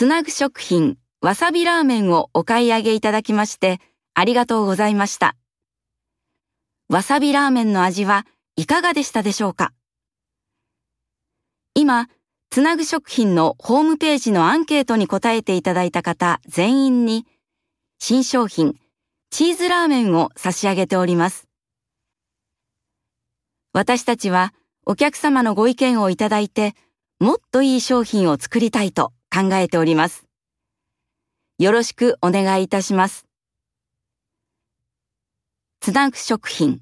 つなぐ食品わさびラーメンをお買い上げいただきましてありがとうございました。わさびラーメンの味はいかがでしたでしょうか？今、つなぐ食品のホームページのアンケートに答えていただいた方全員に新商品チーズラーメンを差し上げております。私たちはお客様のご意見をいただいてもっといい商品を作りたいと考えております。よろしくお願いいたします。つなぐ食品